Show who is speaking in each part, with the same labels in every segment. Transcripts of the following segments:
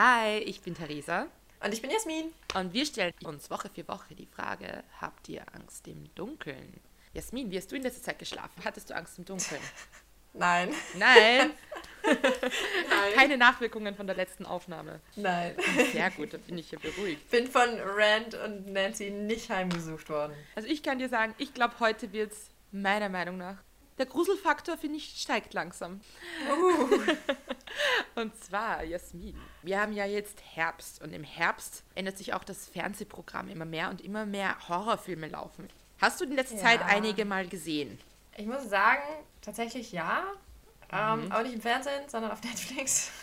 Speaker 1: Hi, ich bin Theresa.
Speaker 2: Und ich bin Jasmin.
Speaker 1: Und wir stellen uns Woche für Woche die Frage, habt ihr Angst im Dunkeln? Jasmin, wie hast du in letzter Zeit geschlafen? Hattest du Angst im Dunkeln?
Speaker 2: Nein.
Speaker 1: Nein.
Speaker 2: Nein.
Speaker 1: Keine Nachwirkungen von der letzten Aufnahme.
Speaker 2: Nein.
Speaker 1: Sehr gut, da bin ich ja beruhigt.
Speaker 2: Bin von Rand und Nancy nicht heimgesucht worden.
Speaker 1: Also ich kann dir sagen, ich glaube, heute wird es meiner Meinung nach. Der Gruselfaktor, finde ich, steigt langsam.
Speaker 2: Uh.
Speaker 1: Und zwar, Jasmin, wir haben ja jetzt Herbst und im Herbst ändert sich auch das Fernsehprogramm immer mehr und immer mehr Horrorfilme laufen. Hast du in letzter
Speaker 2: Ja.
Speaker 1: Zeit einige mal gesehen?
Speaker 2: Ich muss sagen, tatsächlich ja. Ähm,
Speaker 1: Mhm.
Speaker 2: aber nicht im Fernsehen, sondern auf Netflix.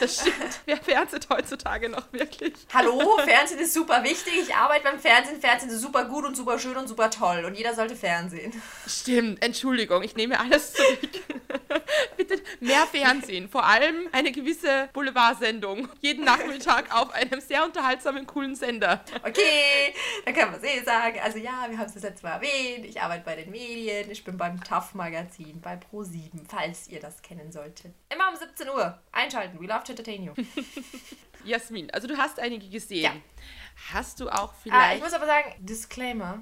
Speaker 1: Das stimmt. Wer fernseht heutzutage noch wirklich?
Speaker 2: Hallo, Fernsehen ist super wichtig. Ich arbeite beim Fernsehen. Fernsehen ist super gut und super schön und super toll. Und jeder sollte Fernsehen.
Speaker 1: Stimmt, Entschuldigung, ich nehme alles zurück. Bitte mehr Fernsehen, vor allem eine gewisse Boulevardsendung. Jeden Nachmittag auf einem sehr unterhaltsamen, coolen Sender.
Speaker 2: Okay, dann kann man es eh sagen. Also ja, wir haben es das letzte Mal erwähnt. Ich arbeite bei den Medien. Ich bin beim TAF-Magazin, bei Pro7, falls ihr das kennen solltet. Immer um 17 Uhr. Einschalten. We love to entertain you.
Speaker 1: Jasmin, also du hast einige gesehen.
Speaker 2: Ja.
Speaker 1: Hast du auch
Speaker 2: Ah, ich
Speaker 1: vielleicht...
Speaker 2: muss aber sagen, Disclaimer.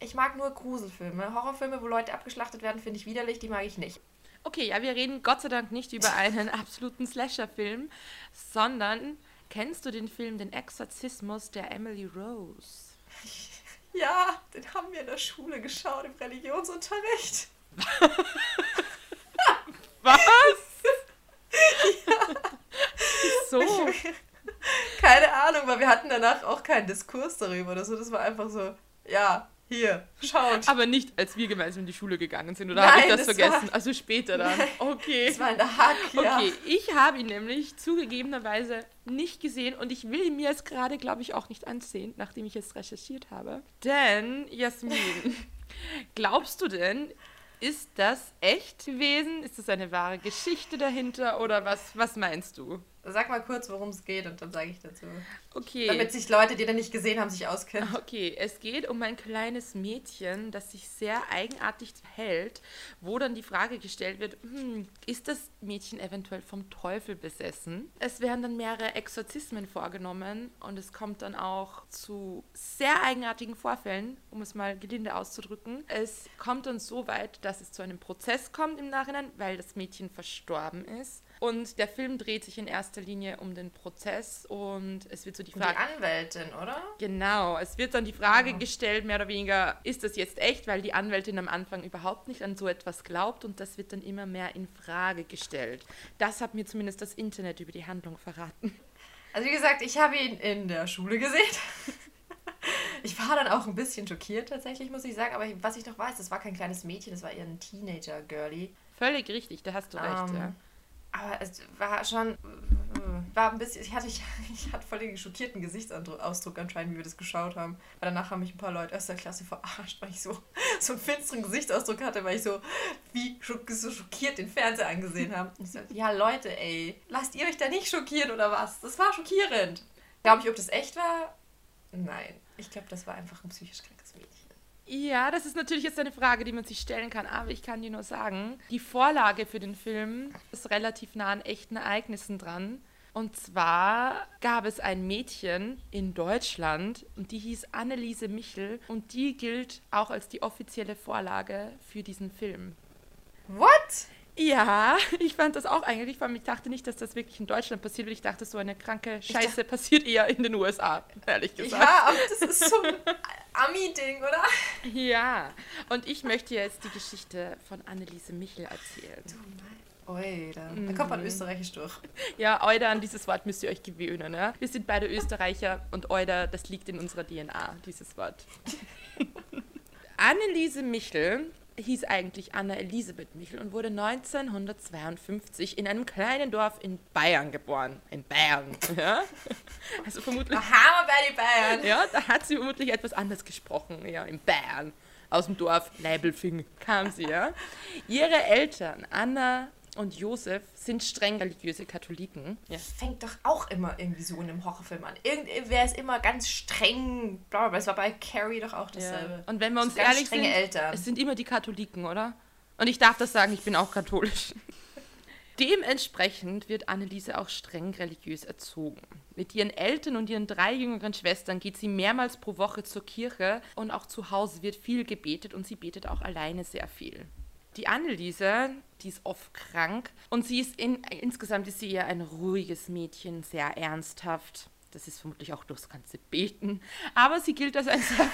Speaker 2: Ich mag nur Gruselfilme. Horrorfilme, wo Leute abgeschlachtet werden, finde ich widerlich. Die mag ich nicht.
Speaker 1: Okay, ja, wir reden Gott sei Dank nicht über einen absoluten Slasher-Film, sondern kennst du den Film Den Exorzismus der Emily Rose?
Speaker 2: Ja, den haben wir in der Schule geschaut, im Religionsunterricht.
Speaker 1: Was? So.
Speaker 2: Keine Ahnung, weil wir hatten danach auch keinen Diskurs darüber oder so. Das war einfach so, ja, hier, schaut.
Speaker 1: Aber nicht, als wir gemeinsam in die Schule gegangen sind, oder habe ich das,
Speaker 2: das
Speaker 1: vergessen?
Speaker 2: war-
Speaker 1: Also später dann.
Speaker 2: Nein.
Speaker 1: Okay.
Speaker 2: Das war in der Hack, ja.
Speaker 1: Okay, ich habe ihn nämlich zugegebenerweise nicht gesehen und ich will ihn mir jetzt gerade, glaube ich, auch nicht ansehen, nachdem ich jetzt recherchiert habe. Denn, Jasmin, glaubst du denn, ist das echt gewesen? Ist das eine wahre Geschichte dahinter oder was, was meinst du?
Speaker 2: Sag mal kurz, worum es geht und dann sage ich dazu.
Speaker 1: Okay.
Speaker 2: Damit sich Leute, die den nicht gesehen haben, sich auskennen.
Speaker 1: Okay, es geht um ein kleines Mädchen, das sich sehr eigenartig verhält, wo dann die Frage gestellt wird, hm, ist das Mädchen eventuell vom Teufel besessen? Es werden dann mehrere Exorzismen vorgenommen und es kommt dann auch zu sehr eigenartigen Vorfällen, um es mal gelinde auszudrücken. Es kommt dann so weit, dass es zu einem Prozess kommt im Nachhinein, weil das Mädchen verstorben ist. Und der Film dreht sich in erster Linie um den Prozess und es wird so die
Speaker 2: Die
Speaker 1: Frage...
Speaker 2: Anwältin, oder?
Speaker 1: Genau, es wird dann die Frage
Speaker 2: Ja.
Speaker 1: gestellt, mehr oder weniger, ist das jetzt echt, weil die Anwältin am Anfang überhaupt nicht an so etwas glaubt und das wird dann immer mehr in Frage gestellt. Das hat mir zumindest das Internet über die Handlung verraten.
Speaker 2: Also wie gesagt, ich habe ihn in der Schule gesehen. Ich war dann auch ein bisschen schockiert tatsächlich, muss ich sagen. Aber was ich noch weiß, das war kein kleines Mädchen, das war eher ein Teenager-Girlie.
Speaker 1: Völlig richtig, da hast du recht,
Speaker 2: Ähm,
Speaker 1: ja.
Speaker 2: Aber es war schon, war ein bisschen, ich hatte, ich, ich hatte voll den schockierten Gesichtsausdruck anscheinend, wie wir das geschaut haben. Weil danach haben mich ein paar Leute aus der Klasse verarscht, weil ich so, so einen finsteren Gesichtsausdruck hatte, weil ich so, wie so schockiert den Fernseher angesehen habe. Und ich so, ja Leute, ey, lasst ihr euch da nicht schockieren oder was? Das war schockierend. Glaube ich, ob das echt war? Nein. Ich glaube, das war einfach ein psychisch krankes Mädchen.
Speaker 1: Ja, das ist natürlich jetzt eine Frage, die man sich stellen kann, aber ich kann dir nur sagen, die Vorlage für den Film ist relativ nah an echten Ereignissen dran. Und zwar gab es ein Mädchen in Deutschland und die hieß Anneliese Michel und die gilt auch als die offizielle Vorlage für diesen Film.
Speaker 2: What?
Speaker 1: Ja, ich fand das auch eigentlich, vor allem ich dachte nicht, dass das wirklich in Deutschland passiert wird. Ich dachte, so eine kranke Scheiße passiert eher in den USA, ehrlich gesagt.
Speaker 2: Ja, aber das ist so ein Ami-Ding, oder?
Speaker 1: Ja, und ich möchte jetzt die Geschichte von Anneliese Michel erzählen.
Speaker 2: Ui, da, da kommt man österreichisch durch.
Speaker 1: Ja, Euder, an dieses Wort müsst ihr euch gewöhnen. Ja? Wir sind beide Österreicher und Euder, das liegt in unserer DNA, dieses Wort. Anneliese Michel hieß eigentlich Anna Elisabeth Michel und wurde 1952 in einem kleinen Dorf in Bayern geboren. In Bayern, ja? Also vermutlich,
Speaker 2: Da haben wir bei den Bayern.
Speaker 1: ja, da hat sie vermutlich etwas anders gesprochen, ja, in Bayern. Aus dem Dorf Leibelfing kam sie, ja. Ihre Eltern, Anna und Josef, sind streng religiöse Katholiken. Ja.
Speaker 2: Fängt doch auch immer irgendwie so in einem Horrorfilm an. Irgendwer ist immer ganz streng. Bla. Es war bei Carrie doch auch dasselbe.
Speaker 1: Ja. Und wenn wir uns
Speaker 2: ganz
Speaker 1: ehrlich sind,
Speaker 2: Eltern.
Speaker 1: es sind immer die Katholiken, oder? Und ich darf das sagen, ich bin auch katholisch. Dementsprechend wird Anneliese auch streng religiös erzogen. Mit ihren Eltern und ihren drei jüngeren Schwestern geht sie mehrmals pro Woche zur Kirche und auch zu Hause wird viel gebetet und sie betet auch alleine sehr viel. Die Anneliese, die ist oft krank und sie ist in, insgesamt ist sie eher ein ruhiges Mädchen, sehr ernsthaft. Das ist vermutlich auch durchs ganze Beten. Aber sie gilt als ein sehr.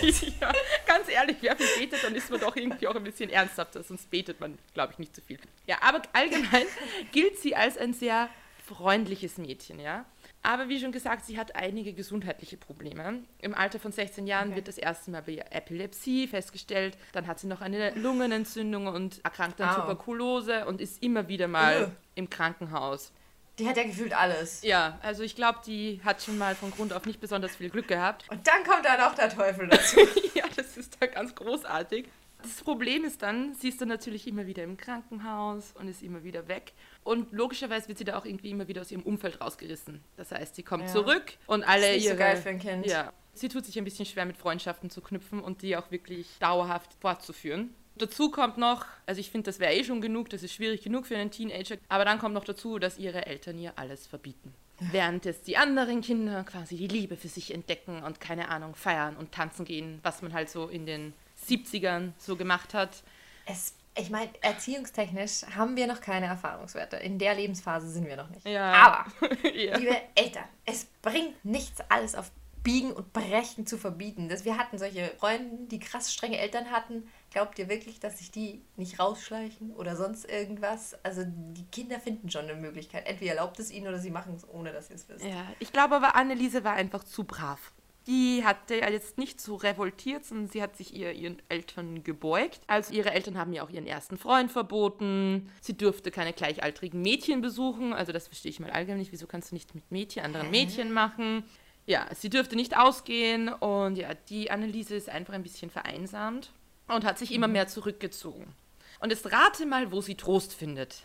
Speaker 1: ja, ganz ehrlich, wer viel betet, dann ist man doch irgendwie auch ein bisschen ernsthafter, sonst betet man, glaube ich, nicht so viel. Ja, aber allgemein gilt sie als ein sehr freundliches Mädchen, ja. Aber wie schon gesagt, sie hat einige gesundheitliche Probleme. Im Alter von 16 Jahren okay. wird das erste Mal bei ihr Epilepsie festgestellt. Dann hat sie noch eine Lungenentzündung und erkrankt an oh. Tuberkulose und ist immer wieder mal uh. im Krankenhaus.
Speaker 2: Die hat ja gefühlt alles.
Speaker 1: Ja, also ich glaube, die hat schon mal von Grund auf nicht besonders viel Glück gehabt.
Speaker 2: Und dann kommt da noch der Teufel dazu.
Speaker 1: ja, das ist da ganz großartig. Das Problem ist dann, sie ist dann natürlich immer wieder im Krankenhaus und ist immer wieder weg. Und logischerweise wird sie da auch irgendwie immer wieder aus ihrem Umfeld rausgerissen. Das heißt, sie kommt ja. zurück und alle das ist ihre. So
Speaker 2: geil für ein Kind.
Speaker 1: Ja. Sie tut sich ein bisschen schwer mit Freundschaften zu knüpfen und die auch wirklich dauerhaft fortzuführen. Dazu kommt noch, also ich finde, das wäre eh schon genug, das ist schwierig genug für einen Teenager, aber dann kommt noch dazu, dass ihre Eltern ihr alles verbieten. Während es die anderen Kinder quasi die Liebe für sich entdecken und keine Ahnung, feiern und tanzen gehen, was man halt so in den 70ern so gemacht hat.
Speaker 2: Es, ich meine, erziehungstechnisch haben wir noch keine Erfahrungswerte. In der Lebensphase sind wir noch nicht.
Speaker 1: Ja.
Speaker 2: Aber, ja. liebe Eltern, es bringt nichts, alles auf Biegen und Brechen zu verbieten. Das, wir hatten solche Freunde, die krass strenge Eltern hatten. Glaubt ihr wirklich, dass sich die nicht rausschleichen oder sonst irgendwas? Also die Kinder finden schon eine Möglichkeit. Entweder erlaubt es ihnen oder sie machen es, ohne dass sie es wissen.
Speaker 1: Ja, ich glaube aber, Anneliese war einfach zu brav. Die hatte ja jetzt nicht so revoltiert, sondern sie hat sich ihr, ihren Eltern gebeugt. Also ihre Eltern haben ja auch ihren ersten Freund verboten. Sie durfte keine gleichaltrigen Mädchen besuchen. Also das verstehe ich mal allgemein nicht. Wieso kannst du nicht mit Mädchen, anderen Mädchen machen? ja, sie dürfte nicht ausgehen und ja, die Anneliese ist einfach ein bisschen vereinsamt und hat sich immer mhm. mehr zurückgezogen. Und jetzt rate mal, wo sie Trost findet.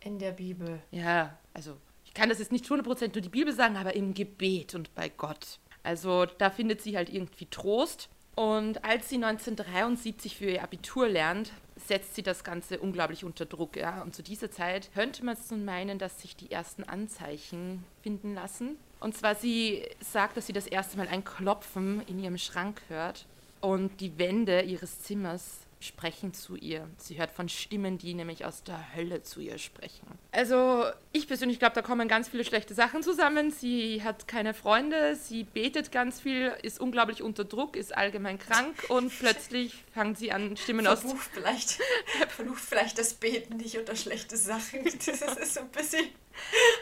Speaker 2: In der Bibel.
Speaker 1: Ja, also ich kann das jetzt nicht 100% nur die Bibel sagen, aber im Gebet und bei Gott. Also da findet sie halt irgendwie Trost. Und als sie 1973 für ihr Abitur lernt, setzt sie das Ganze unglaublich unter Druck. Ja? Und zu dieser Zeit könnte man es nun meinen, dass sich die ersten Anzeichen finden lassen. Und zwar, sie sagt, dass sie das erste Mal ein Klopfen in ihrem Schrank hört und die Wände ihres Zimmers sprechen zu ihr. Sie hört von Stimmen, die nämlich aus der Hölle zu ihr sprechen. Also ich persönlich glaube, da kommen ganz viele schlechte Sachen zusammen. Sie hat keine Freunde, sie betet ganz viel, ist unglaublich unter Druck, ist allgemein krank und plötzlich fangen sie an, Stimmen
Speaker 2: verbucht aus... Vielleicht, verbucht vielleicht das Beten nicht unter schlechte Sachen. Das ist so ein bisschen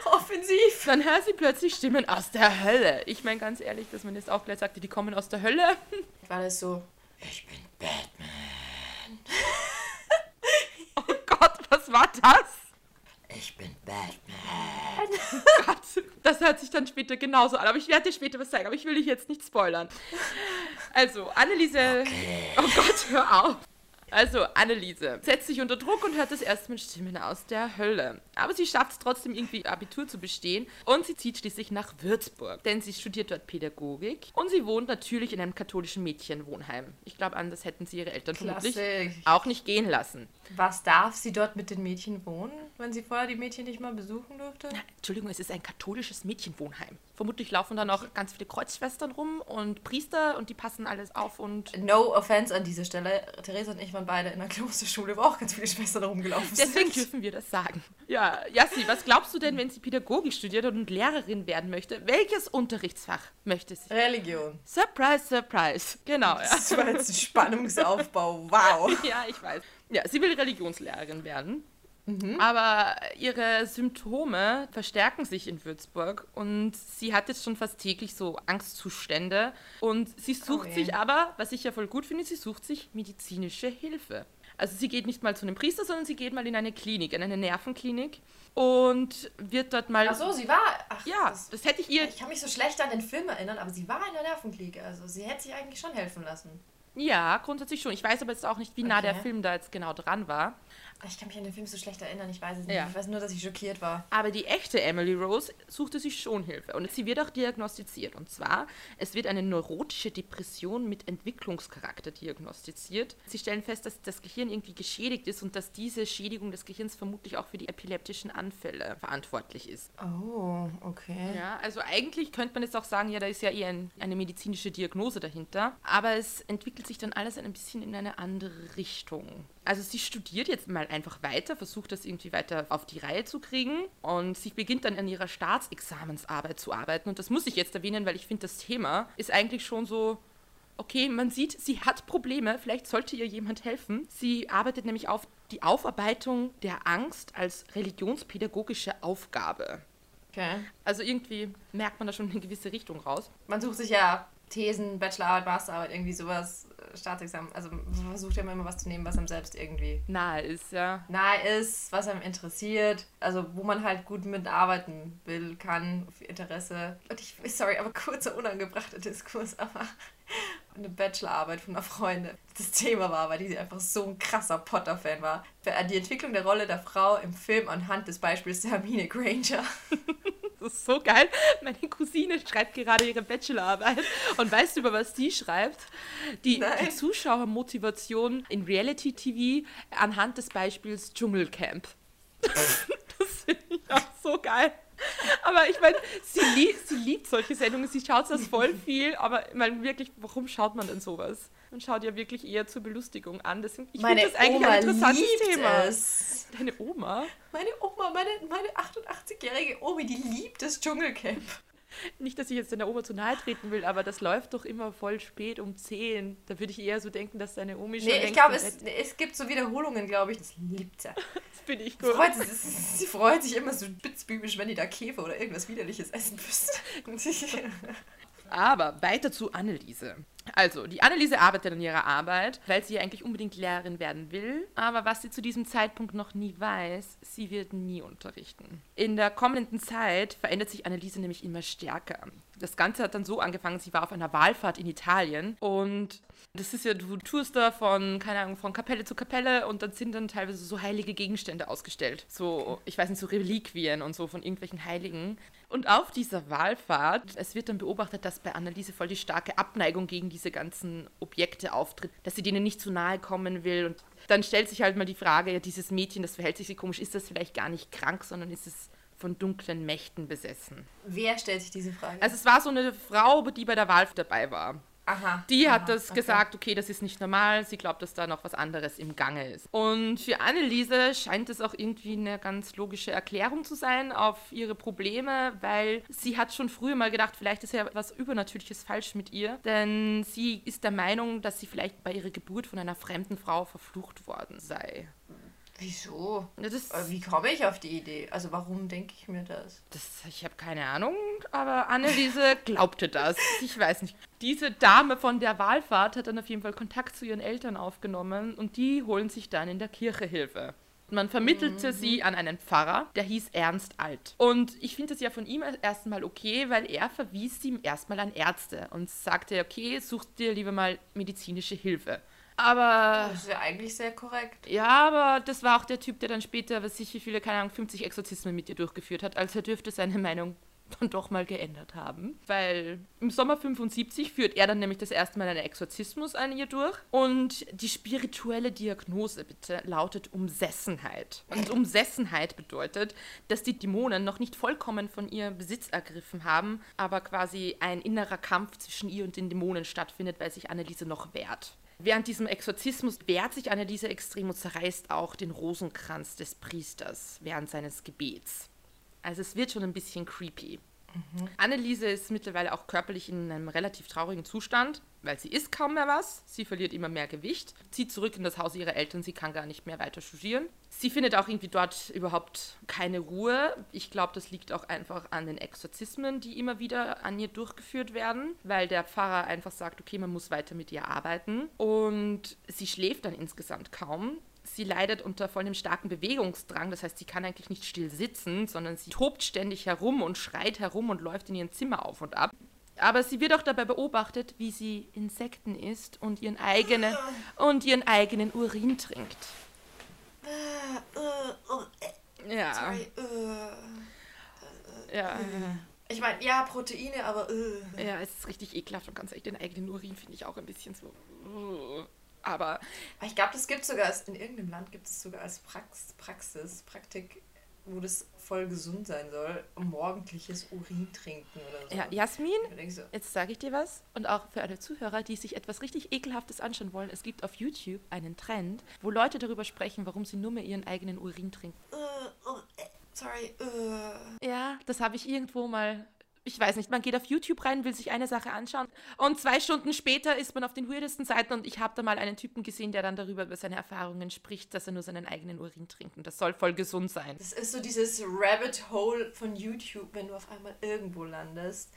Speaker 2: offensiv.
Speaker 1: Dann hört sie plötzlich Stimmen aus der Hölle. Ich meine ganz ehrlich, dass man jetzt auch gleich sagte, die kommen aus der Hölle.
Speaker 2: War das so, ich bin Batman.
Speaker 1: oh Gott, was war das?
Speaker 2: Ich bin Batman.
Speaker 1: Oh Gott, das hört sich dann später genauso an. Aber ich werde dir später was zeigen. Aber ich will dich jetzt nicht spoilern. Also, Anneliese. Okay. Oh Gott, hör auf. Also, Anneliese setzt sich unter Druck und hört das erste Mal Stimmen aus der Hölle. Aber sie schafft es trotzdem irgendwie Abitur zu bestehen und sie zieht schließlich nach Würzburg, denn sie studiert dort Pädagogik und sie wohnt natürlich in einem katholischen Mädchenwohnheim. Ich glaube, anders hätten sie ihre Eltern Klassik. vermutlich auch nicht gehen lassen.
Speaker 2: Was darf sie dort mit den Mädchen wohnen, wenn sie vorher die Mädchen nicht mal besuchen durfte?
Speaker 1: Na, Entschuldigung, es ist ein katholisches Mädchenwohnheim. Vermutlich laufen da noch ganz viele Kreuzschwestern rum und Priester und die passen alles auf und.
Speaker 2: No offense an dieser Stelle. Theresa und ich waren beide in der Klosterschule, wo auch ganz viele Schwestern rumgelaufen
Speaker 1: sind. Deswegen dürfen wir das sagen. Ja, Jassi, was glaubst du denn, wenn sie Pädagogik studiert und Lehrerin werden möchte? Welches Unterrichtsfach möchte sie?
Speaker 2: Religion.
Speaker 1: Surprise, surprise. Genau. Ja.
Speaker 2: Das war jetzt ein Spannungsaufbau. Wow.
Speaker 1: ja, ich weiß. Ja, sie will Religionslehrerin werden. Mhm. Aber ihre Symptome verstärken sich in Würzburg und sie hat jetzt schon fast täglich so Angstzustände. Und sie sucht okay. sich aber, was ich ja voll gut finde, sie sucht sich medizinische Hilfe. Also sie geht nicht mal zu einem Priester, sondern sie geht mal in eine Klinik, in eine Nervenklinik und wird dort mal.
Speaker 2: Ach so, sie war. Ach,
Speaker 1: ja, das, das, hätte ich ihr.
Speaker 2: Ich kann mich so schlecht an den Film erinnern, aber sie war in der Nervenklinik. Also sie hätte sich eigentlich schon helfen lassen.
Speaker 1: Ja, grundsätzlich schon. Ich weiß aber jetzt auch nicht, wie nah okay. der Film da jetzt genau dran war.
Speaker 2: Ich kann mich an den Film so schlecht erinnern, ich weiß es nicht. Ja. Ich weiß nur, dass ich schockiert war.
Speaker 1: Aber die echte Emily Rose suchte sich schon Hilfe und sie wird auch diagnostiziert. Und zwar, es wird eine neurotische Depression mit Entwicklungscharakter diagnostiziert. Sie stellen fest, dass das Gehirn irgendwie geschädigt ist und dass diese Schädigung des Gehirns vermutlich auch für die epileptischen Anfälle verantwortlich ist.
Speaker 2: Oh, okay.
Speaker 1: Ja, also eigentlich könnte man jetzt auch sagen, ja, da ist ja eher ein, eine medizinische Diagnose dahinter. Aber es entwickelt sich dann alles ein bisschen in eine andere Richtung. Also sie studiert jetzt mal einfach weiter, versucht das irgendwie weiter auf die Reihe zu kriegen und sie beginnt dann an ihrer Staatsexamensarbeit zu arbeiten. Und das muss ich jetzt erwähnen, weil ich finde, das Thema ist eigentlich schon so okay, man sieht, sie hat Probleme, vielleicht sollte ihr jemand helfen. Sie arbeitet nämlich auf die Aufarbeitung der Angst als religionspädagogische Aufgabe.
Speaker 2: Okay.
Speaker 1: Also irgendwie merkt man da schon eine gewisse Richtung raus.
Speaker 2: Man sucht sich ja Thesen, Bachelorarbeit, Masterarbeit, irgendwie sowas, Staatsexamen. Also man versucht ja immer was zu nehmen, was einem selbst irgendwie
Speaker 1: nahe ist, ja.
Speaker 2: Nahe ist, was einem interessiert. Also wo man halt gut mitarbeiten will, kann, Interesse. Und ich, sorry, aber kurzer, unangebrachter Diskurs, aber eine Bachelorarbeit von einer Freundin das Thema war, weil die einfach so ein krasser Potter-Fan war. Die Entwicklung der Rolle der Frau im Film anhand des Beispiels der Hermine Granger.
Speaker 1: Das ist so geil. Meine Cousine schreibt gerade ihre Bachelorarbeit. Und weißt du, über was sie schreibt? Die, die Zuschauermotivation in Reality-TV anhand des Beispiels Dschungelcamp. das finde ich auch so geil. Aber ich meine, sie, lieb, sie liebt solche Sendungen, sie schaut das voll viel, aber ich meine wirklich, warum schaut man denn sowas? Man schaut ja wirklich eher zur Belustigung an. Deswegen, ich finde das eigentlich Oma ein interessantes Thema. Es. Deine Oma?
Speaker 2: Meine Oma, meine, meine 88-jährige Omi, die liebt das Dschungelcamp.
Speaker 1: Nicht, dass ich jetzt deiner Oma zu nahe treten will, aber das läuft doch immer voll spät um 10. Da würde ich eher so denken, dass deine Omi schon.
Speaker 2: Nee, ich glaube, es, es gibt so Wiederholungen, glaube ich. Das liebt sie.
Speaker 1: das finde ich gut.
Speaker 2: Freut sie, freut sich immer so spitzbübisch, wenn die da Käfer oder irgendwas Widerliches essen müsste.
Speaker 1: aber weiter zu Anneliese. Also, die Anneliese arbeitet an ihrer Arbeit, weil sie ja eigentlich unbedingt Lehrerin werden will. Aber was sie zu diesem Zeitpunkt noch nie weiß, sie wird nie unterrichten. In der kommenden Zeit verändert sich Anneliese nämlich immer stärker. Das Ganze hat dann so angefangen, sie war auf einer Wahlfahrt in Italien und das ist ja, du tourst da von, keine Ahnung, von Kapelle zu Kapelle und dann sind dann teilweise so heilige Gegenstände ausgestellt. So, ich weiß nicht, so Reliquien und so von irgendwelchen Heiligen. Und auf dieser Wahlfahrt, es wird dann beobachtet, dass bei Anneliese voll die starke Abneigung gegen diese ganzen Objekte auftritt, dass sie denen nicht zu nahe kommen will. Und dann stellt sich halt mal die Frage, ja, dieses Mädchen, das verhält sich so komisch, ist das vielleicht gar nicht krank, sondern ist es von dunklen Mächten besessen?
Speaker 2: Wer stellt sich diese Frage?
Speaker 1: Also es war so eine Frau, die bei der Wahl dabei war.
Speaker 2: Aha,
Speaker 1: die
Speaker 2: aha,
Speaker 1: hat das okay. gesagt, okay, das ist nicht normal, sie glaubt, dass da noch was anderes im Gange ist. Und für Anneliese scheint es auch irgendwie eine ganz logische Erklärung zu sein auf ihre Probleme, weil sie hat schon früher mal gedacht, vielleicht ist ja was Übernatürliches falsch mit ihr, denn sie ist der Meinung, dass sie vielleicht bei ihrer Geburt von einer fremden Frau verflucht worden sei.
Speaker 2: Wieso? Das, Wie komme ich auf die Idee? Also warum denke ich mir das?
Speaker 1: das ich habe keine Ahnung, aber Anneliese glaubte das. Ich weiß nicht. Diese Dame von der Wahlfahrt hat dann auf jeden Fall Kontakt zu ihren Eltern aufgenommen und die holen sich dann in der Kirche Hilfe. Man vermittelte mhm. sie an einen Pfarrer, der hieß Ernst Alt. Und ich finde das ja von ihm erstmal okay, weil er verwies sie erstmal an Ärzte und sagte, okay, such dir lieber mal medizinische Hilfe. Aber.
Speaker 2: Das ist ja eigentlich sehr korrekt.
Speaker 1: Ja, aber das war auch der Typ, der dann später, was sicher viele, keine Ahnung, 50 Exorzismen mit dir durchgeführt hat. Also er dürfte seine Meinung dann doch mal geändert haben. Weil im Sommer 75 führt er dann nämlich das erste Mal einen Exorzismus an ihr durch. Und die spirituelle Diagnose bitte lautet Umsessenheit. Und Umsessenheit bedeutet, dass die Dämonen noch nicht vollkommen von ihr Besitz ergriffen haben, aber quasi ein innerer Kampf zwischen ihr und den Dämonen stattfindet, weil sich Anneliese noch wehrt. Während diesem Exorzismus wehrt sich Anneliese extrem und zerreißt auch den Rosenkranz des Priesters während seines Gebets. Also es wird schon ein bisschen creepy. Mhm. Anneliese ist mittlerweile auch körperlich in einem relativ traurigen Zustand, weil sie isst kaum mehr was, sie verliert immer mehr Gewicht, zieht zurück in das Haus ihrer Eltern, sie kann gar nicht mehr weiter studieren. Sie findet auch irgendwie dort überhaupt keine Ruhe. Ich glaube, das liegt auch einfach an den Exorzismen, die immer wieder an ihr durchgeführt werden, weil der Pfarrer einfach sagt, okay, man muss weiter mit ihr arbeiten. Und sie schläft dann insgesamt kaum sie leidet unter vollem starken Bewegungsdrang. Das heißt, sie kann eigentlich nicht still sitzen, sondern sie tobt ständig herum und schreit herum und läuft in ihrem Zimmer auf und ab. Aber sie wird auch dabei beobachtet, wie sie Insekten isst und ihren eigenen, und ihren eigenen Urin trinkt.
Speaker 2: Äh, äh, oh, äh,
Speaker 1: Ja.
Speaker 2: sorry.
Speaker 1: Ja,
Speaker 2: Ich meine, ja, Proteine, aber äh.
Speaker 1: ja, es ist richtig ekelhaft und ganz ehrlich, den eigenen Urin finde ich auch ein bisschen so. Aber
Speaker 2: ich glaube, das gibt sogar, als- in irgendeinem Land gibt es sogar als Prax Praxis, Praktik, wo das voll gesund sein soll, morgendliches Urin trinken oder so.
Speaker 1: ja, Jasmin,
Speaker 2: so,
Speaker 1: Jetzt sage ich dir was und auch für alle Zuhörer, die sich etwas richtig Ekelhaftes anschauen wollen. Es gibt auf YouTube einen Trend, wo Leute darüber sprechen, warum sie nur mehr ihren eigenen Urin trinken.
Speaker 2: oh, äh, sorry, äh.
Speaker 1: Ja, das habe ich irgendwo mal. Ich weiß nicht, man geht auf YouTube rein, will sich eine Sache anschauen und zwei Stunden später ist man auf den weirdesten Seiten und ich habe da mal einen Typen gesehen, der dann darüber über seine Erfahrungen spricht, dass er nur seinen eigenen Urin trinkt und das soll voll gesund sein.
Speaker 2: Das ist so dieses Rabbit Hole von YouTube, wenn du auf einmal irgendwo landest.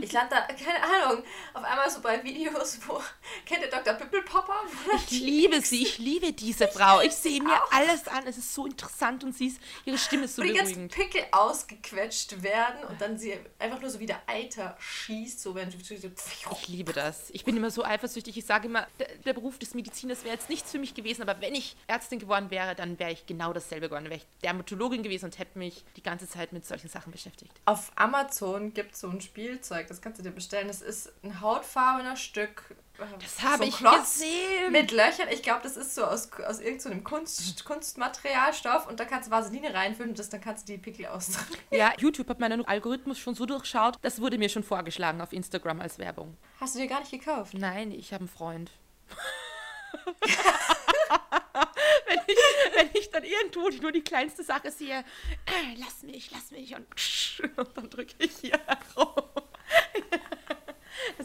Speaker 2: Ich lande da, keine Ahnung, auf einmal so bei Videos, wo, kennt ihr Dr. Pippelpopper?
Speaker 1: Ich liebe sie, ich liebe diese Frau. Ich sehe mir alles an, es ist so interessant und sie ist, ihre Stimme ist so
Speaker 2: Wo die ganzen
Speaker 1: beruhigend.
Speaker 2: Pickel ausgequetscht werden und dann sie einfach nur so wieder Eiter schießt, so wenn du so
Speaker 1: Ich liebe das. Ich bin immer so eifersüchtig. Ich sage immer, der, der Beruf des Mediziners wäre jetzt nichts für mich gewesen, aber wenn ich Ärztin geworden wäre, dann wäre ich genau dasselbe geworden. Dann wäre ich Dermatologin gewesen und hätte mich die ganze Zeit mit solchen Sachen beschäftigt.
Speaker 2: Auf Amazon gibt es so ein Spielzeug, das kannst du dir bestellen. Das ist ein hautfarbener Stück. Äh,
Speaker 1: Das habe
Speaker 2: so
Speaker 1: ich
Speaker 2: Klotz
Speaker 1: gesehen.
Speaker 2: Mit Löchern. Ich glaube, das ist so aus, aus irgendeinem Kunst, Kunstmaterialstoff und da kannst du Vaseline reinfüllen und das, dann kannst du die Pickel aus.
Speaker 1: Ja, YouTube hat meinen Algorithmus schon so durchschaut, das wurde mir schon vorgeschlagen auf Instagram als Werbung.
Speaker 2: Hast du dir gar nicht gekauft?
Speaker 1: Nein, ich habe einen Freund. wenn, ich, wenn ich dann irgendwo nur die kleinste Sache sehe, äh, lass mich, lass mich und, und dann drücke ich hier herum.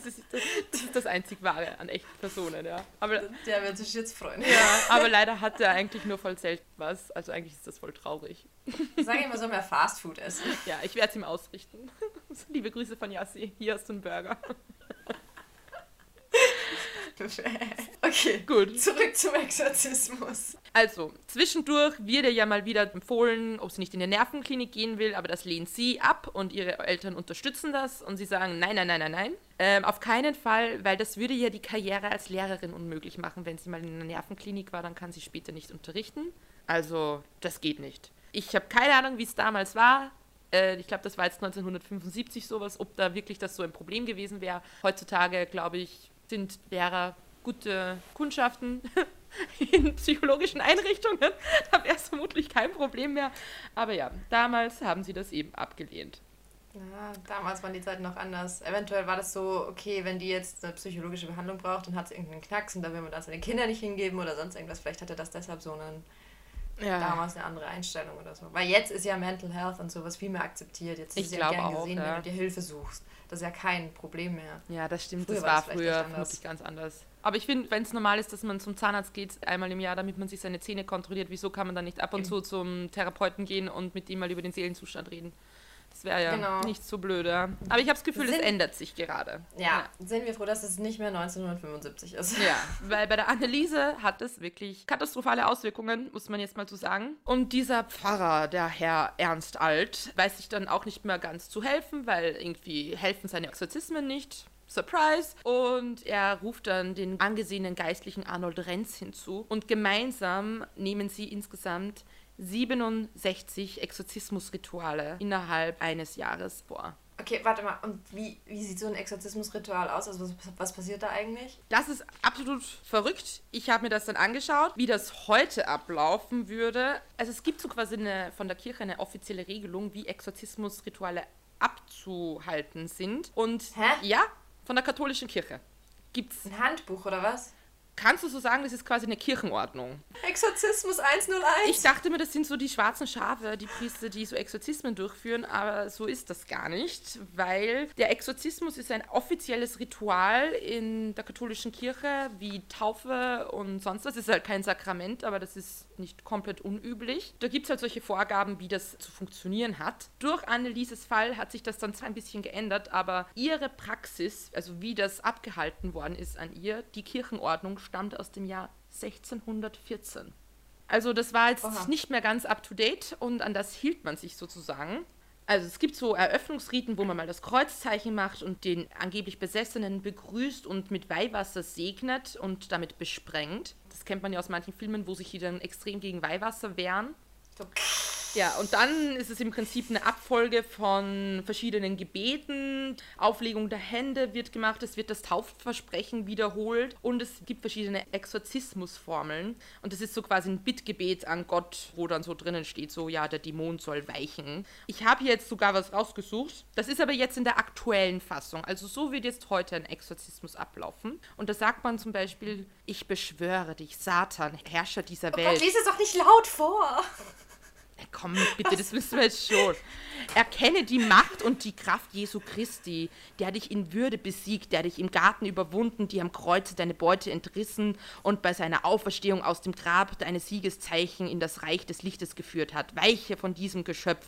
Speaker 1: Das ist, das, das ist das einzig Wahre an echten Personen, ja. Aber,
Speaker 2: Der wird sich jetzt freuen.
Speaker 1: ja, aber leider hat er eigentlich nur voll selten was. Also eigentlich ist das voll traurig.
Speaker 2: Sag ihm, er soll mehr Fastfood essen.
Speaker 1: Ja, ich werde es ihm ausrichten. Liebe Grüße von Yassi. Hier hast du einen Burger.
Speaker 2: Okay,
Speaker 1: Gut.
Speaker 2: zurück zum Exorzismus.
Speaker 1: Also, zwischendurch wird ihr ja mal wieder empfohlen, ob sie nicht in eine Nervenklinik gehen will, aber das lehnt sie ab und ihre Eltern unterstützen das und sie sagen, nein, nein, nein, nein, nein. Ähm, auf keinen Fall, weil das würde ihr die Karriere als Lehrerin unmöglich machen. Wenn sie mal in einer Nervenklinik war, dann kann sie später nicht unterrichten. Also, das geht nicht. Ich habe keine Ahnung, wie es damals war. Äh, ich glaube, das war jetzt 1975 sowas, ob da wirklich das so ein Problem gewesen wäre. Heutzutage, glaube ich, sind Lehrer gute Kundschaften in psychologischen Einrichtungen. Da wäre es vermutlich kein Problem mehr. Aber ja, damals haben sie das eben abgelehnt.
Speaker 2: Ja, damals waren die Zeiten noch anders. Eventuell war das so, okay, wenn die jetzt eine psychologische Behandlung braucht, dann hat sie irgendeinen Knacks und da will man das den Kindern nicht hingeben oder sonst irgendwas. Vielleicht hatte das deshalb so einen,
Speaker 1: Ja,
Speaker 2: damals eine andere Einstellung oder so. Weil jetzt ist ja Mental Health und sowas viel mehr akzeptiert. Jetzt
Speaker 1: Ich
Speaker 2: ist es ja gern
Speaker 1: auch,
Speaker 2: gesehen,
Speaker 1: ja.
Speaker 2: wenn du dir Hilfe suchst. Das ist ja kein Problem mehr.
Speaker 1: ja das stimmt.
Speaker 2: Früher
Speaker 1: das
Speaker 2: war
Speaker 1: war früher vermutlich ganz anders. Aber ich finde, wenn es normal ist, dass man zum Zahnarzt geht, einmal im Jahr, damit man sich seine Zähne kontrolliert, wieso kann man dann nicht ab und zu zum Therapeuten gehen und mit ihm mal über den Seelenzustand reden? Das wäre ja
Speaker 2: Genau.
Speaker 1: nicht so blöd. Ja. Aber ich habe das Gefühl, es ändert sich gerade.
Speaker 2: Ja, sind wir froh, dass es nicht mehr 1975 ist.
Speaker 1: Ja, weil bei der Anneliese hat es wirklich katastrophale Auswirkungen, muss man jetzt mal so sagen. Und dieser Pfarrer, der Herr Ernst Alt, weiß sich dann auch nicht mehr ganz zu helfen, weil irgendwie helfen seine Exorzismen nicht. Surprise! Und er ruft dann den angesehenen Geistlichen Arnold Renz hinzu. Und gemeinsam nehmen sie insgesamt 67 Exorzismusrituale innerhalb eines Jahres vor.
Speaker 2: Okay, warte mal. Und wie, wie sieht so ein Exorzismusritual aus? Also was, was passiert da eigentlich?
Speaker 1: Das ist absolut verrückt. Ich habe mir das dann angeschaut, wie das heute ablaufen würde. Also es gibt so quasi eine, von der Kirche eine offizielle Regelung, wie Exorzismusrituale abzuhalten sind. Und
Speaker 2: Hä?
Speaker 1: ja, von der katholischen Kirche gibt's.
Speaker 2: Ein Handbuch oder was?
Speaker 1: Kannst du so sagen, das ist quasi eine Kirchenordnung.
Speaker 2: Exorzismus 101.
Speaker 1: Ich dachte mir, das sind so die schwarzen Schafe, die Priester, die so Exorzismen durchführen, aber so ist das gar nicht, weil der Exorzismus ist ein offizielles Ritual in der katholischen Kirche, wie Taufe und sonst was. Es ist halt kein Sakrament, aber das ist nicht komplett unüblich. Da gibt es halt solche Vorgaben, wie das zu funktionieren hat. Durch Annelieses Fall hat sich das dann zwar ein bisschen geändert, aber ihre Praxis, also wie das abgehalten worden ist an ihr, die Kirchenordnung stammt aus dem Jahr 1614. Also das war jetzt
Speaker 2: Oha.
Speaker 1: nicht mehr ganz up-to-date und an das hielt man sich sozusagen. Also es gibt so Eröffnungsriten, wo man mal das Kreuzzeichen macht und den angeblich Besessenen begrüßt und mit Weihwasser segnet und damit besprengt. Das kennt man ja aus manchen Filmen, wo sich die dann extrem gegen Weihwasser wehren.
Speaker 2: So,
Speaker 1: Ja, und dann ist es im Prinzip eine Abfolge von verschiedenen Gebeten. Auflegung der Hände wird gemacht, es wird das Taufversprechen wiederholt und es gibt verschiedene Exorzismusformeln. Und das ist so quasi ein Bittgebet an Gott, wo dann so drinnen steht, so ja, der Dämon soll weichen. Ich habe jetzt sogar was rausgesucht. Das ist aber jetzt in der aktuellen Fassung. Also so wird jetzt heute ein Exorzismus ablaufen. Und da sagt man zum Beispiel, ich beschwöre dich, Satan, Herrscher dieser
Speaker 2: oh
Speaker 1: Welt.
Speaker 2: Gott, lies es doch nicht laut vor.
Speaker 1: Komm, bitte, das wissen wir jetzt schon. Erkenne die Macht und die Kraft Jesu Christi, der dich in Würde besiegt, der dich im Garten überwunden, dir am Kreuze deine Beute entrissen und bei seiner Auferstehung aus dem Grab deine Siegeszeichen in das Reich des Lichtes geführt hat. Weiche von diesem Geschöpf.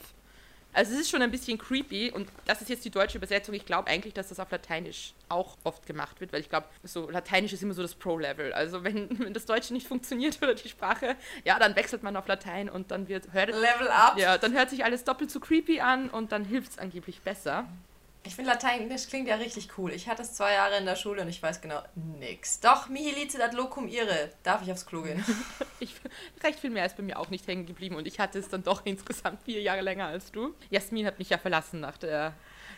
Speaker 1: Also es ist schon ein bisschen creepy und das ist jetzt die deutsche Übersetzung. Ich glaube eigentlich, dass das auf Lateinisch auch oft gemacht wird, weil ich glaube, so Lateinisch ist immer so das Pro-Level. Also wenn, wenn das Deutsche nicht funktioniert oder die Sprache, ja, dann wechselt man auf Latein und dann wird hört,
Speaker 2: Level up.
Speaker 1: ja, dann hört sich alles doppelt so creepy an und dann hilft es angeblich besser.
Speaker 2: Ich finde Lateinisch klingt ja richtig cool. Ich hatte es zwei Jahre in der Schule und ich weiß genau nix. Doch, mihi licet ad locum ire. Darf ich aufs Klo gehen?
Speaker 1: Ich, recht viel mehr ist bei mir auch nicht hängen geblieben und ich hatte es dann doch insgesamt vier Jahre länger als du. Jasmin hat mich ja verlassen nach, der,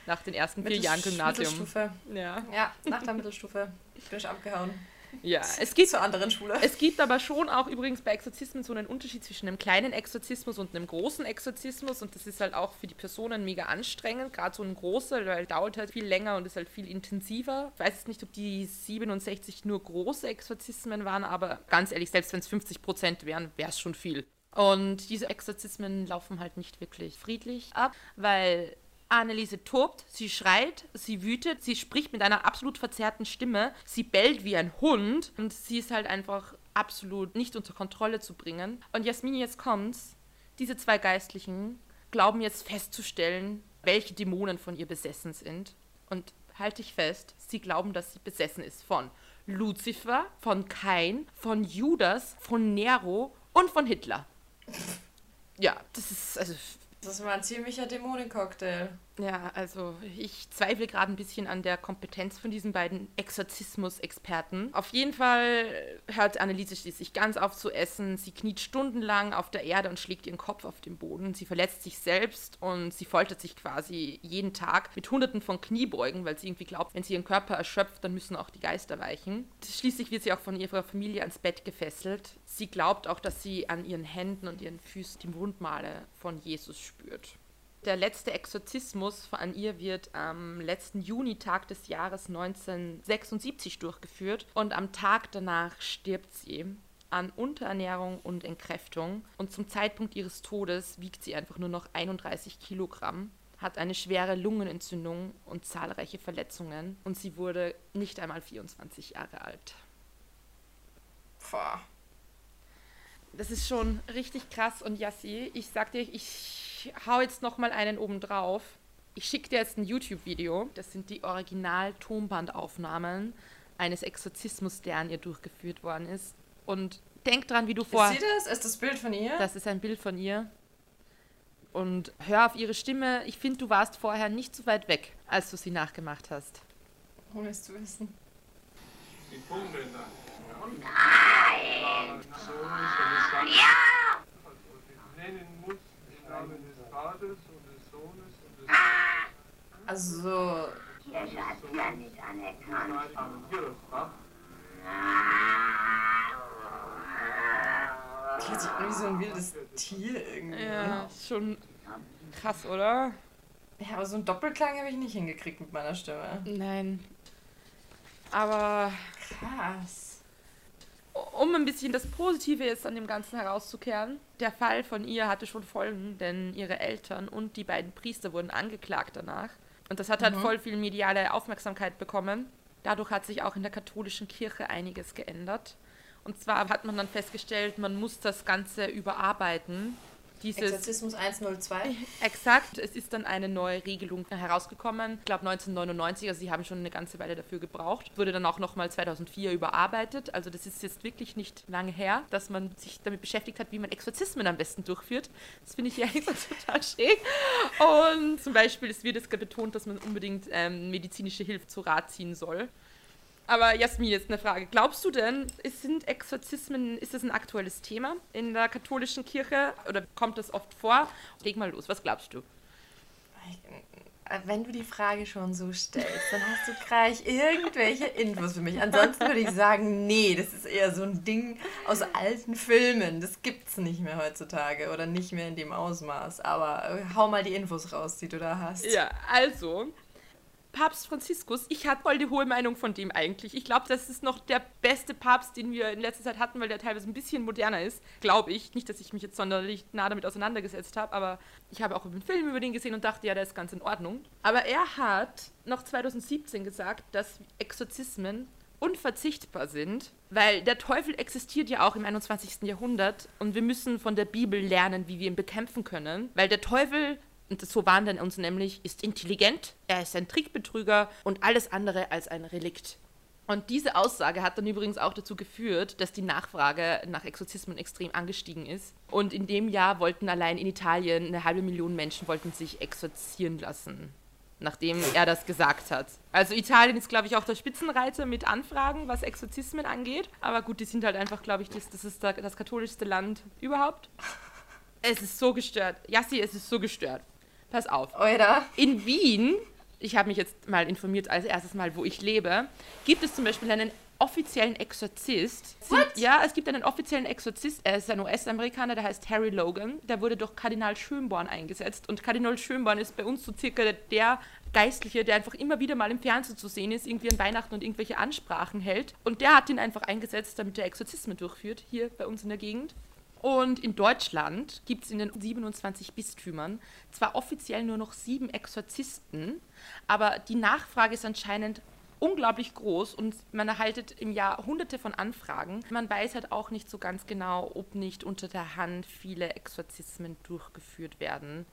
Speaker 1: nach den ersten vier Jahren Gymnasium.
Speaker 2: Mittelstufe.
Speaker 1: Ja.
Speaker 2: Ja, nach der Mittelstufe bin ich abgehauen.
Speaker 1: Ja, es gibt
Speaker 2: Zur anderen Schule.
Speaker 1: Es gibt aber schon auch übrigens bei Exorzismen so einen Unterschied zwischen einem kleinen Exorzismus und einem großen Exorzismus und das ist halt auch für die Personen mega anstrengend, gerade so ein großer, weil dauert halt viel länger und ist halt viel intensiver. Ich weiß jetzt nicht, ob die 67 nur große Exorzismen waren, aber ganz ehrlich, selbst wenn es 50 Prozent wären, wäre es schon viel. Und diese Exorzismen laufen halt nicht wirklich friedlich ab, weil Anneliese tobt, sie schreit, sie wütet, sie spricht mit einer absolut verzerrten Stimme, sie bellt wie ein Hund und sie ist halt einfach absolut nicht unter Kontrolle zu bringen. Und Jasmin, jetzt kommt's. Diese zwei Geistlichen glauben jetzt festzustellen, welche Dämonen von ihr besessen sind. Und halte ich fest, sie glauben, dass sie besessen ist von Luzifer, von Kain, von Judas, von Nero und von Hitler. Ja, das ist, also
Speaker 2: Das war ein ziemlicher Dämonencocktail.
Speaker 1: Ja, also ich zweifle gerade ein bisschen an der Kompetenz von diesen beiden Exorzismus-Experten. Auf jeden Fall hört Anneliese schließlich ganz auf zu essen. Sie kniet stundenlang auf der Erde und schlägt ihren Kopf auf den Boden. Sie verletzt sich selbst und sie foltert sich quasi jeden Tag mit hunderten von Kniebeugen, weil sie irgendwie glaubt, wenn sie ihren Körper erschöpft, dann müssen auch die Geister weichen. Schließlich wird sie auch von ihrer Familie ans Bett gefesselt. Sie glaubt auch, dass sie an ihren Händen und ihren Füßen die Wundmale von Jesus spürt. Der letzte Exorzismus an ihr wird am letzten Junitag des Jahres 1976 durchgeführt und am Tag danach stirbt sie an Unterernährung und Entkräftung und zum Zeitpunkt ihres Todes wiegt sie einfach nur noch 31 Kilogramm, hat eine schwere Lungenentzündung und zahlreiche Verletzungen und sie wurde nicht einmal 24 Jahre alt.
Speaker 2: Boah.
Speaker 1: Das ist schon richtig krass und Yassi, ich sag dir, ich hau jetzt noch mal einen oben drauf. Ich schicke dir jetzt ein YouTube-Video. Das sind die Original-Tonbandaufnahmen eines Exorzismus, der an ihr durchgeführt worden ist. Und denk dran, wie du vor.
Speaker 2: Ist sie das? Ist das Bild von ihr?
Speaker 1: Das ist ein Bild von ihr. Und hör auf ihre Stimme. Ich finde, du warst vorher nicht so weit weg, als du sie nachgemacht hast.
Speaker 2: Ohne es zu wissen.
Speaker 3: Die Tonbänder. Nein! So ist ja! nennen muss im Namen des Vaters und des Sohnes und des
Speaker 2: Also,
Speaker 4: Kirche hat sie ja nicht anerkannt.
Speaker 3: Heiligen Hierophant.
Speaker 2: die hört sich an wie so ein wildes Tier irgendwie.
Speaker 1: Ja, schon krass, oder?
Speaker 2: Ja, aber so einen Doppelklang habe ich nicht hingekriegt mit meiner Stimme.
Speaker 1: Nein. Aber
Speaker 2: Krass.
Speaker 1: um ein bisschen das Positive jetzt an dem Ganzen herauszukehren, der Fall von ihr hatte schon Folgen, denn ihre Eltern und die beiden Priester wurden angeklagt danach. Und das hat halt voll viel mediale Aufmerksamkeit bekommen. Dadurch hat sich auch in der katholischen Kirche einiges geändert. Und zwar hat man dann festgestellt, man muss das Ganze überarbeiten. Dieses
Speaker 2: Exorzismus 102.
Speaker 1: Exakt, es ist dann eine neue Regelung herausgekommen. Ich glaube 1999, also sie haben schon eine ganze Weile dafür gebraucht. Wurde dann auch nochmal 2004 überarbeitet. Also das ist jetzt wirklich nicht lange her, dass man sich damit beschäftigt hat, wie man Exorzismen am besten durchführt. Das finde ich ja total schräg. Und zum Beispiel es wird es betont, dass man unbedingt ähm, medizinische Hilfe zu Rat ziehen soll. Aber Jasmin, jetzt eine Frage. Glaubst du denn, es sind Exorzismen, ist das ein aktuelles Thema in der katholischen Kirche oder kommt das oft vor? Leg mal los, was glaubst du?
Speaker 2: Wenn du die Frage schon so stellst, dann hast du gleich irgendwelche Infos für mich. Ansonsten würde ich sagen, nee, das ist eher so ein Ding aus alten Filmen. Das gibt's nicht mehr heutzutage oder nicht mehr in dem Ausmaß. Aber äh, hau mal die Infos raus, die du da hast.
Speaker 1: Ja, also, Papst Franziskus, ich hatte voll die hohe Meinung von dem eigentlich. Ich glaube, das ist noch der beste Papst, den wir in letzter Zeit hatten, weil der teilweise ein bisschen moderner ist, glaube ich. Nicht, dass ich mich jetzt sonderlich nah damit auseinandergesetzt habe, aber ich habe auch einen Film über den gesehen und dachte, ja, der ist ganz in Ordnung. Aber er hat noch 2017 gesagt, dass Exorzismen unverzichtbar sind, weil der Teufel existiert ja auch im 21. Jahrhundert und wir müssen von der Bibel lernen, wie wir ihn bekämpfen können, weil der Teufel und so waren dann uns nämlich, ist intelligent, er ist ein Trickbetrüger und alles andere als ein Relikt. Und diese Aussage hat dann übrigens auch dazu geführt, dass die Nachfrage nach Exorzismen extrem angestiegen ist. Und in dem Jahr wollten allein in Italien eine halbe Million Menschen wollten sich exorzieren lassen, nachdem er das gesagt hat. Also Italien ist, glaube ich, auch der Spitzenreiter mit Anfragen, was Exorzismen angeht. Aber gut, die sind halt einfach, glaube ich, das, das ist das katholischste Land überhaupt. Es ist so gestört. Jassi, es ist so gestört. Pass auf.
Speaker 2: Oder?
Speaker 1: In Wien, ich habe mich jetzt mal informiert als erstes Mal, wo ich lebe, gibt es zum Beispiel einen offiziellen Exorzist.
Speaker 2: What?
Speaker 1: Ja, es gibt einen offiziellen Exorzist, er ist ein US-Amerikaner, der heißt Harry Logan. Der wurde durch Kardinal Schönborn eingesetzt. Und Kardinal Schönborn ist bei uns so circa der Geistliche, der einfach immer wieder mal im Fernsehen zu sehen ist, irgendwie an Weihnachten und irgendwelche Ansprachen hält. Und der hat ihn einfach eingesetzt, damit er Exorzismen durchführt, hier bei uns in der Gegend. Und in Deutschland gibt es in den 27 Bistümern zwar offiziell nur noch sieben Exorzisten, aber die Nachfrage ist anscheinend unglaublich groß und man erhaltet im Jahr hunderte von Anfragen. Man weiß halt auch nicht so ganz genau, ob nicht unter der Hand viele Exorzismen durchgeführt werden.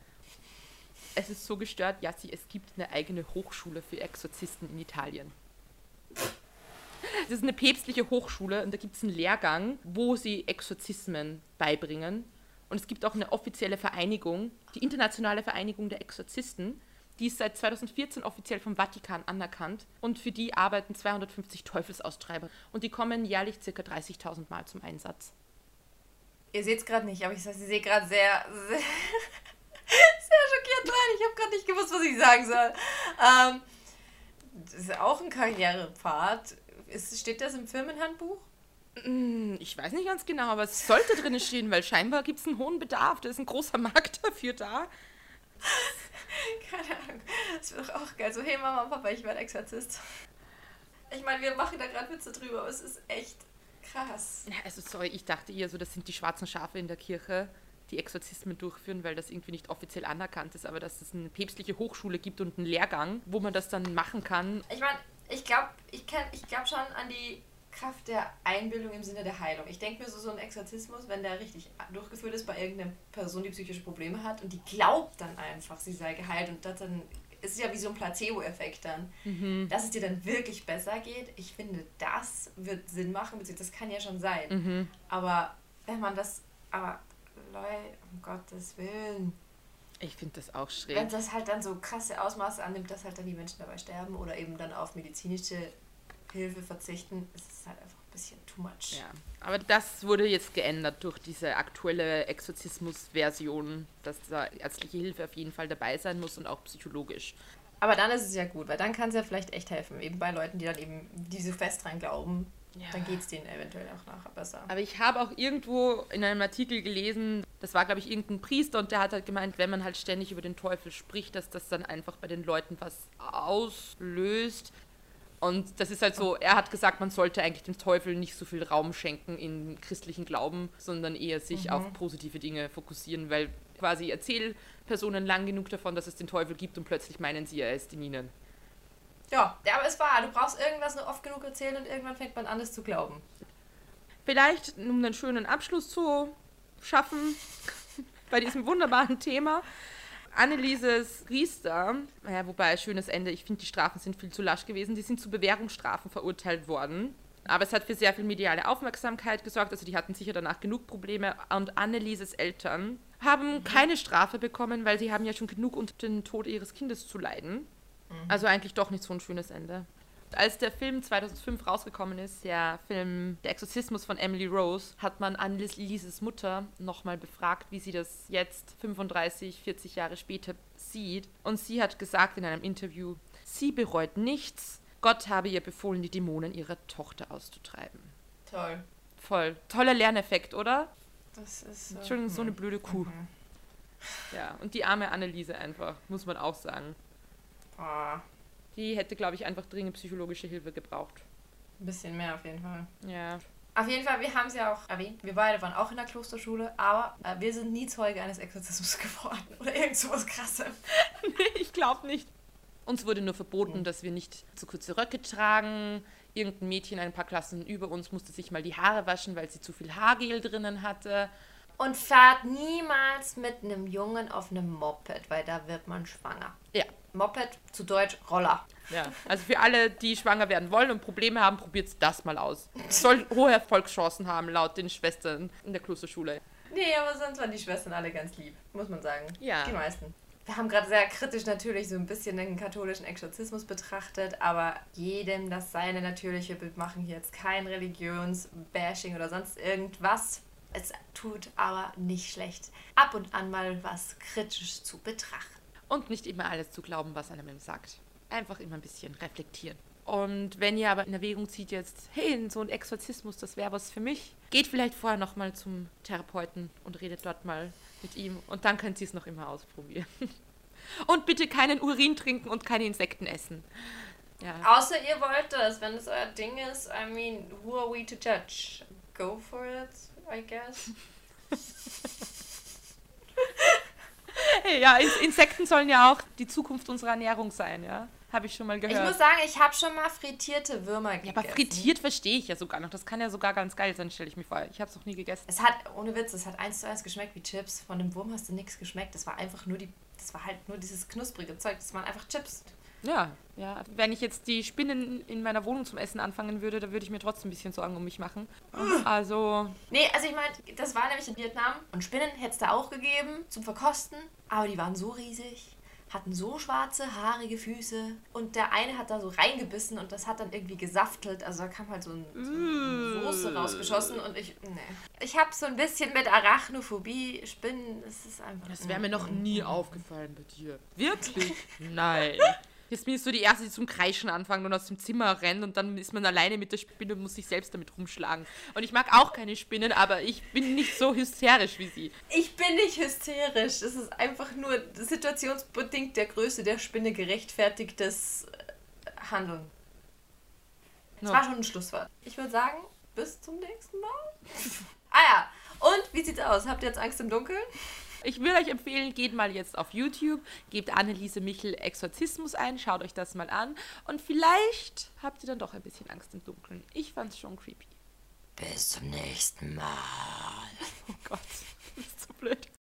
Speaker 1: Es ist so gestört, Jassi, es gibt eine eigene Hochschule für Exorzisten in Italien. Das ist eine päpstliche Hochschule und da gibt es einen Lehrgang, wo sie Exorzismen beibringen. Und es gibt auch eine offizielle Vereinigung, die Internationale Vereinigung der Exorzisten. Die ist seit 2014 offiziell vom Vatikan anerkannt und für die arbeiten 250 Teufelsaustreiber und die kommen jährlich ca. 30.000 Mal zum Einsatz.
Speaker 2: Ihr seht es gerade nicht, aber ich, sehe gerade sehr, sehr, sehr schockiert rein. Ich habe gerade nicht gewusst, was ich sagen soll. Ähm, das ist auch ein Karrierepfad. Ist, steht das im Firmenhandbuch?
Speaker 1: Hm, Ich weiß nicht ganz genau, aber es sollte drin stehen, weil scheinbar gibt es einen hohen Bedarf. Da ist ein großer Markt dafür da.
Speaker 2: Keine Ahnung. Das wäre doch auch geil. So, hey Mama und Papa, ich werde Exorzist. Ich meine, wir machen da gerade Witze drüber, aber es ist echt krass.
Speaker 1: Ja, also sorry, ich dachte eher so, das sind die schwarzen Schafe in der Kirche, die Exorzismen durchführen, weil das irgendwie nicht offiziell anerkannt ist, aber dass es eine päpstliche Hochschule gibt und einen Lehrgang, wo man das dann machen kann.
Speaker 2: Ich meine, ich glaube ich ich glaub schon an die Kraft der Einbildung im Sinne der Heilung. Ich denke mir so, so ein Exorzismus, wenn der richtig durchgeführt ist bei irgendeiner Person, die psychische Probleme hat und die glaubt dann einfach, sie sei geheilt und das dann ist ja wie so ein Placebo-Effekt dann, dass es dir dann wirklich besser geht. Ich finde, das wird Sinn machen, beziehungsweise das kann ja schon sein. Aber wenn man das, aber Leute, um Gottes Willen,
Speaker 1: Ich finde das auch schräg.
Speaker 2: wenn das halt dann so krasse Ausmaße annimmt, dass halt dann die Menschen dabei sterben oder eben dann auf medizinische Hilfe verzichten, ist es halt einfach ein bisschen too much.
Speaker 1: Ja, aber das wurde jetzt geändert durch diese aktuelle Exorzismus-Version, dass da ärztliche Hilfe auf jeden Fall dabei sein muss und auch psychologisch.
Speaker 2: Aber dann ist es ja gut, weil dann kann es ja vielleicht echt helfen. Eben bei Leuten, die dann eben die so fest dran glauben,
Speaker 1: Ja.
Speaker 2: dann geht es denen eventuell auch nachher besser.
Speaker 1: Aber ich habe auch irgendwo in einem Artikel gelesen, das war, glaube ich, irgendein Priester und der hat halt gemeint, wenn man halt ständig über den Teufel spricht, dass das dann einfach bei den Leuten was auslöst. Und das ist halt so, er hat gesagt, man sollte eigentlich dem Teufel nicht so viel Raum schenken im christlichen Glauben, sondern eher sich auf positive Dinge fokussieren, weil quasi Erzählpersonen lang genug davon, dass es den Teufel gibt und plötzlich meinen sie, er ist in ihnen.
Speaker 2: Ja, aber es war, du brauchst irgendwas nur oft genug erzählen und irgendwann fängt man an, es zu glauben.
Speaker 1: Vielleicht, um einen schönen Abschluss zu schaffen, bei diesem wunderbaren Thema. Annelieses Riester, ja, wobei schönes Ende, ich finde, die Strafen sind viel zu lasch gewesen, die sind zu Bewährungsstrafen verurteilt worden. Aber es hat für sehr viel mediale Aufmerksamkeit gesorgt, also die hatten sicher danach genug Probleme. Und Annelieses Eltern haben keine Strafe bekommen, weil sie haben ja schon genug unter den Tod ihres Kindes zu leiden. Also eigentlich doch nicht so ein schönes Ende. Als der Film 2005 rausgekommen ist, der Film Der Exorzismus von Emily Rose, hat man Annelieses Mutter nochmal befragt, wie sie das jetzt 35, 40 Jahre später sieht. Und sie hat gesagt in einem Interview, sie bereut nichts. Gott habe ihr befohlen, die Dämonen ihrer Tochter auszutreiben.
Speaker 2: Toll.
Speaker 1: Voll. Toller Lerneffekt, oder?
Speaker 2: Das ist. äh,
Speaker 1: Schon so eine
Speaker 2: hm.
Speaker 1: blöde Kuh.
Speaker 2: Mhm.
Speaker 1: Ja, und die arme Anneliese einfach, muss man auch sagen.
Speaker 2: Ah,
Speaker 1: Die hätte, glaube ich, einfach dringend psychologische Hilfe gebraucht.
Speaker 2: ein bisschen mehr auf jeden Fall.
Speaker 1: Ja.
Speaker 2: Auf jeden Fall, wir haben es ja auch erwähnt, wir beide waren auch in der Klosterschule, aber äh, wir sind nie Zeuge eines Exorzismus geworden oder irgend sowas krassem.
Speaker 1: ich glaube nicht. Uns wurde nur verboten, dass wir nicht zu kurze Röcke tragen. Irgendein Mädchen ein paar Klassen über uns musste sich mal die Haare waschen, weil sie zu viel Haargel drinnen hatte.
Speaker 2: Und fahrt niemals mit einem Jungen auf einem Moped, weil da wird man schwanger.
Speaker 1: Ja,
Speaker 2: Moped zu Deutsch Roller.
Speaker 1: ja. Also für alle, die schwanger werden wollen und Probleme haben, probiert das mal aus. Soll hohe Erfolgschancen haben, laut den Schwestern in der Klosterschule.
Speaker 2: Nee, aber sonst waren die Schwestern alle ganz lieb, muss man sagen.
Speaker 1: Ja.
Speaker 2: Die meisten. Wir haben gerade sehr kritisch natürlich so ein bisschen den katholischen Exorzismus betrachtet, aber jedem das seine natürliche. Wir machen hier jetzt kein Religionsbashing oder sonst irgendwas. Es tut aber nicht schlecht, ab und an mal was kritisch zu betrachten.
Speaker 1: Und nicht immer alles zu glauben, was einem sagt. Einfach immer ein bisschen reflektieren. Und wenn ihr aber in Erwägung zieht jetzt, hey, so ein Exorzismus, das wäre was für mich, geht vielleicht vorher nochmal zum Therapeuten und redet dort mal mit ihm. Und dann könnt ihr es noch immer ausprobieren. Und bitte keinen Urin trinken und keine Insekten essen. Ja.
Speaker 2: Außer ihr wollt das, wenn es euer Ding ist, I mean, who are we to judge? Go for it, I guess.
Speaker 1: Ja, In- Insekten sollen ja auch die Zukunft unserer Ernährung sein, ja. Habe ich schon mal
Speaker 2: Ich
Speaker 1: gehört.
Speaker 2: muss sagen, ich habe schon mal frittierte Würmer
Speaker 1: ja,
Speaker 2: gegessen.
Speaker 1: aber frittiert verstehe ich ja sogar noch. Das kann ja sogar ganz geil sein, stelle ich mir vor. Ich habe es noch nie gegessen.
Speaker 2: Es hat, ohne Witz, es hat eins zu eins geschmeckt wie Chips. Von dem Wurm hast du nichts geschmeckt. Das war einfach nur die, das war halt nur dieses knusprige Zeug. Das waren einfach Chips.
Speaker 1: Ja, ja. Wenn ich jetzt die Spinnen in meiner Wohnung zum Essen anfangen würde, dann würde ich mir trotzdem ein bisschen Sorgen um mich machen. Also,
Speaker 2: Nee, also ich meine, das war nämlich in Vietnam. Und Spinnen hätte es da auch gegeben zum Verkosten. Aber die waren so riesig, hatten so schwarze, haarige Füße. Und der eine hat da so reingebissen und das hat dann irgendwie gesaftelt. Also da kam halt so, ein, so eine Soße rausgeschossen. Und ich, nee. Ich habe so ein bisschen mit Arachnophobie. Spinnen, es ist einfach...
Speaker 1: das wäre mir noch nie aufgefallen bei dir. Wirklich? Nein. Jetzt bin ich so die Erste, die zum Kreischen anfangen und aus dem Zimmer rennt und dann ist man alleine mit der Spinne und muss sich selbst damit rumschlagen. Und ich mag auch keine Spinnen, aber ich bin nicht so hysterisch wie sie.
Speaker 2: Ich bin nicht hysterisch. Es ist einfach nur situationsbedingt der Größe der Spinne gerechtfertigtes äh, Handeln. Das
Speaker 1: Ja.
Speaker 2: war schon ein Schlusswort. Ich würde sagen, bis zum nächsten Mal. ah ja, und wie sieht's aus? Habt ihr jetzt Angst im Dunkeln?
Speaker 1: Ich würde euch empfehlen, geht mal jetzt auf YouTube, gebt Anneliese Michel Exorzismus ein, schaut euch das mal an und vielleicht habt ihr dann doch ein bisschen Angst im Dunkeln. Ich fand's schon creepy.
Speaker 2: Bis zum nächsten Mal.
Speaker 1: Oh Gott, das ist so blöd.